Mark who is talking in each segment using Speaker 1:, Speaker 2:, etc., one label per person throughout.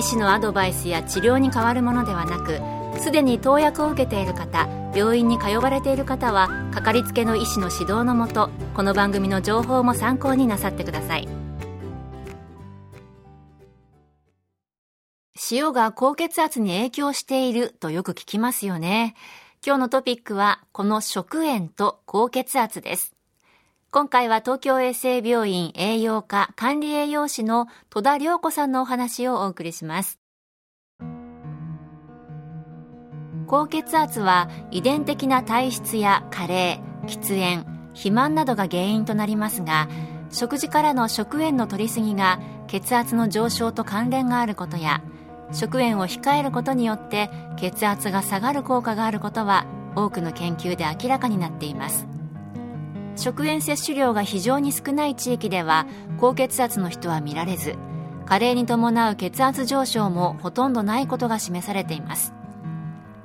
Speaker 1: 医師のアドバイスや治療に変わるものではなくすでに投薬を受けている方病院に通われている方はかかりつけの医師の指導のもとこの番組の情報も参考になさってください。塩が高血圧に影響しているとよく聞きますよね。今日のトピックはこの食塩と高血圧です。今回は東京衛生病院栄養科管理栄養士の戸田良子さんのお話をお送りします。高血圧は遺伝的な体質や加齢、喫煙、肥満などが原因となりますが、食事からの食塩の摂りすぎが血圧の上昇と関連があることや、食塩を控えることによって血圧が下がる効果があることは多くの研究で明らかになっています。食塩摂取量が非常に少ない地域では高血圧の人は見られず加齢に伴う血圧上昇もほとんどないことが示されています。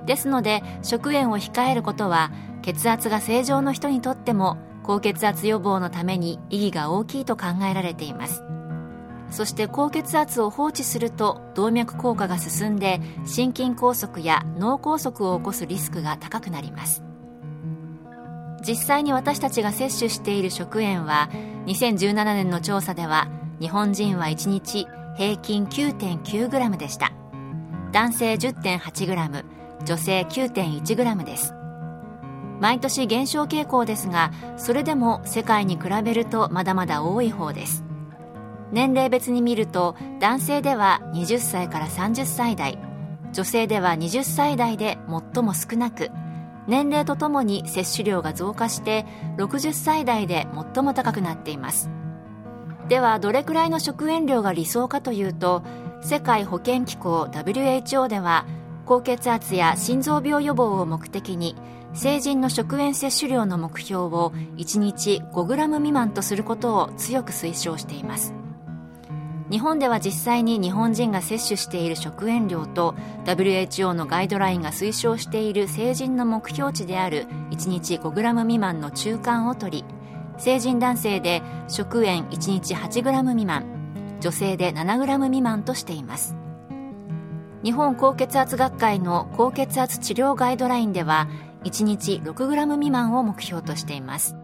Speaker 1: ですので食塩を控えることは血圧が正常の人にとっても高血圧予防のために意義が大きいと考えられています。そして高血圧を放置すると動脈硬化が進んで心筋梗塞や脳梗塞を起こすリスクが高くなります。実際に私たちが摂取している食塩は2017年の調査では日本人は1日平均 9.9g でした。男性 10.8g 女性 9.1g です。毎年減少傾向ですがそれでも世界に比べるとまだまだ多い方です。年齢別に見ると男性では20歳から30歳代女性では20歳代で最も少なく年齢とともに摂取量が増加して60歳代で最も高くなっています。ではどれくらいの食塩量が理想かというと世界保健機構 WHO では高血圧や心臓病予防を目的に成人の食塩摂取量の目標を1日 5g 未満とすることを強く推奨しています。日本では実際に日本人が摂取している食塩量と WHO のガイドラインが推奨している成人の目標値である1日 5g 未満の中間を取り成人男性で食塩1日 8g 未満女性で 7g 未満としています。日本高血圧学会の高血圧治療ガイドラインでは1日 6g 未満を目標としています。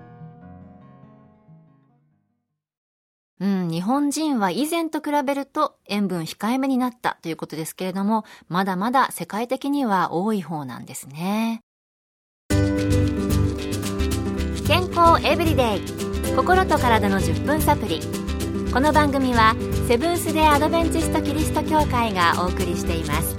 Speaker 1: うん、日本人は以前と比べると塩分控えめになったということですけれども、まだまだ世界的には多い方なんですね。健康エブリデイ。心と体の10分サプリ。この番組はセブンス・デ・アドベンチスト・キリスト教会がお送りしています。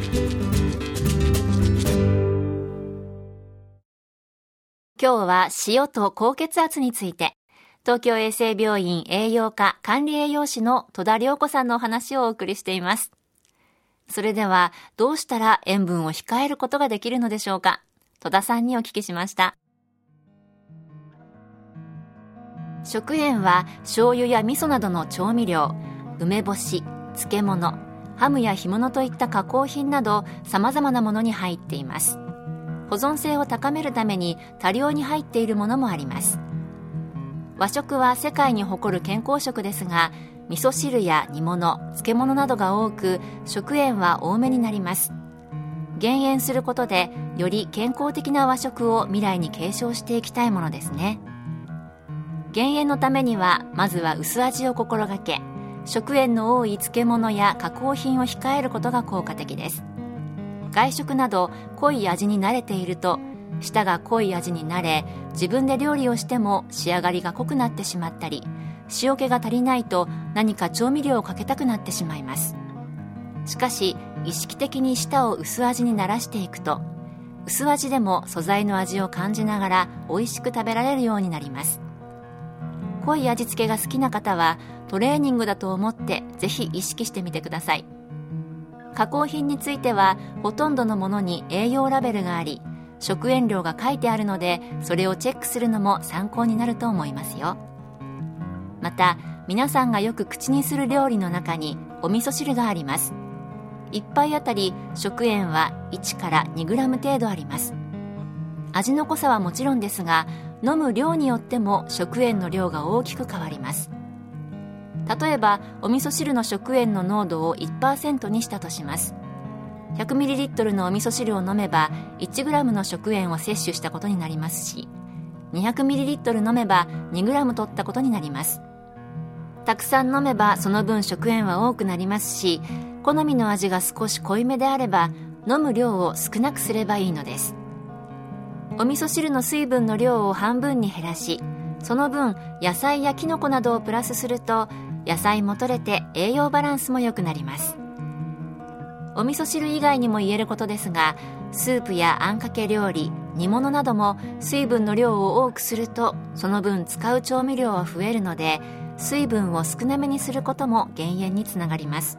Speaker 1: 今日は塩と高血圧について。東京衛生病院栄養科管理栄養士の戸田良子さんのお話をお送りしています。それでは、どうしたら塩分を控えることができるのでしょうか？戸田さんにお聞きしました。食塩は醤油や味噌などの調味料、梅干し、漬物、ハムや干物といった加工品など様々なものに入っています。保存性を高めるために多量に入っているものもあります。和食は世界に誇る健康食ですが味噌汁や煮物漬物などが多く食塩は多めになります。減塩することでより健康的な和食を未来に継承していきたいものですね。減塩のためにはまずは薄味を心がけ食塩の多い漬物や加工品を控えることが効果的です。外食など濃い味に慣れていると舌が濃い味になれ自分で料理をしても仕上がりが濃くなってしまったり塩気が足りないと何か調味料をかけたくなってしまいます。しかし意識的に舌を薄味にならしていくと薄味でも素材の味を感じながら美味しく食べられるようになります。濃い味付けが好きな方はトレーニングだと思ってぜひ意識してみてください。加工品についてはほとんどのものに栄養ラベルがあり食塩量が書いてあるのでそれをチェックするのも参考になると思いますよ。また皆さんがよく口にする料理の中にお味噌汁があります。1杯あたり食塩は1から 2g 程度あります。味の濃さはもちろんですが飲む量によっても食塩の量が大きく変わります。例えばお味噌汁の食塩の濃度を1%にしたとします。100ml のお味噌汁を飲めば 1g の食塩を摂取したことになりますし 200ml 飲めば 2g 取ったことになります。たくさん飲めばその分食塩は多くなりますし好みの味が少し濃いめであれば飲む量を少なくすればいいのです。お味噌汁の水分の量を半分に減らしその分野菜やきのこなどをプラスすると野菜も取れて栄養バランスも良くなります。お味噌汁以外にも言えることですがスープやあんかけ料理煮物なども水分の量を多くするとその分使う調味料は増えるので水分を少なめにすることも減塩につながります。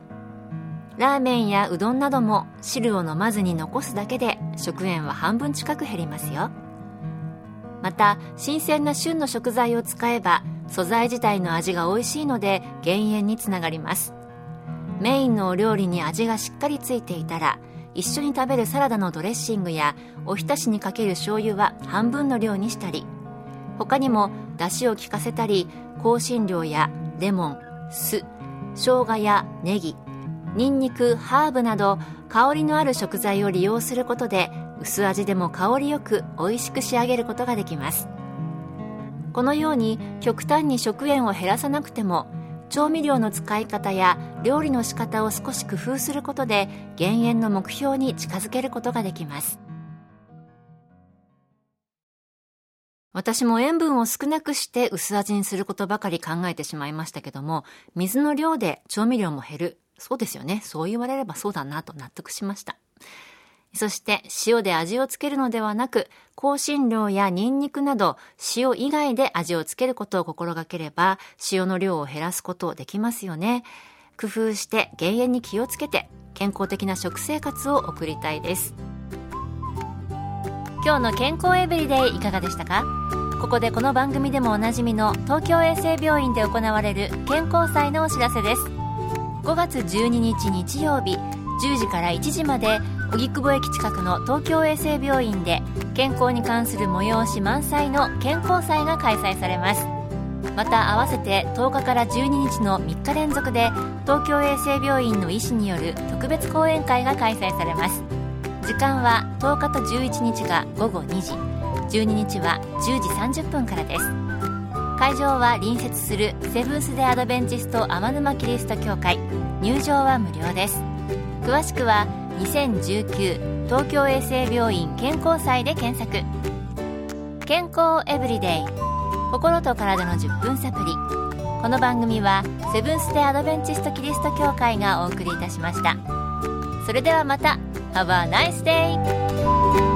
Speaker 1: ラーメンやうどんなども汁を飲まずに残すだけで食塩は半分近く減りますよ。また新鮮な旬の食材を使えば素材自体の味が美味しいので減塩につながります。メインのお料理に味がしっかりついていたら一緒に食べるサラダのドレッシングやおひたしにかける醤油は半分の量にしたり他にも出汁を効かせたり香辛料やレモン酢生姜やネギニンニクハーブなど香りのある食材を利用することで薄味でも香りよく美味しく仕上げることができます。このように極端に食塩を減らさなくても調味料の使い方や料理の仕方を少し工夫することで減塩の目標に近づけることができます私も塩分を少なくして薄味にすることばかり考えてしまいましたけども水の量で調味料も減るそうですよね。そう言われればそうだなと納得しました。そして塩で味をつけるのではなく、香辛料やニンニクなど塩以外で味をつけることを心がければ塩の量を減らすことできますよね。工夫して減塩に気をつけて健康的な食生活を送りたいです。今日の健康エブリデイいかがでしたか？ここでこの番組でもおなじみの東京衛生病院で行われる健康祭のお知らせです。5月12日日曜日10時から1時まで荻窪駅近くの東京衛生病院で健康に関する催し満載の健康祭が開催されます。また合わせて10日から12日の3日連続で東京衛生病院の医師による特別講演会が開催されます。時間は10日と11日が午後2時。12日は10時30分からです。会場は隣接するセブンス・デ・アドベンチスト天沼キリスト教会。入場は無料です。詳しくは2019東京衛生病院健康祭で検索。健康エブリデイ。心と体の10分サプリ。この番組はセブンス・デ・アドベンチスト・キリスト教会がお送りいたしました。それではまた。Have a nice day!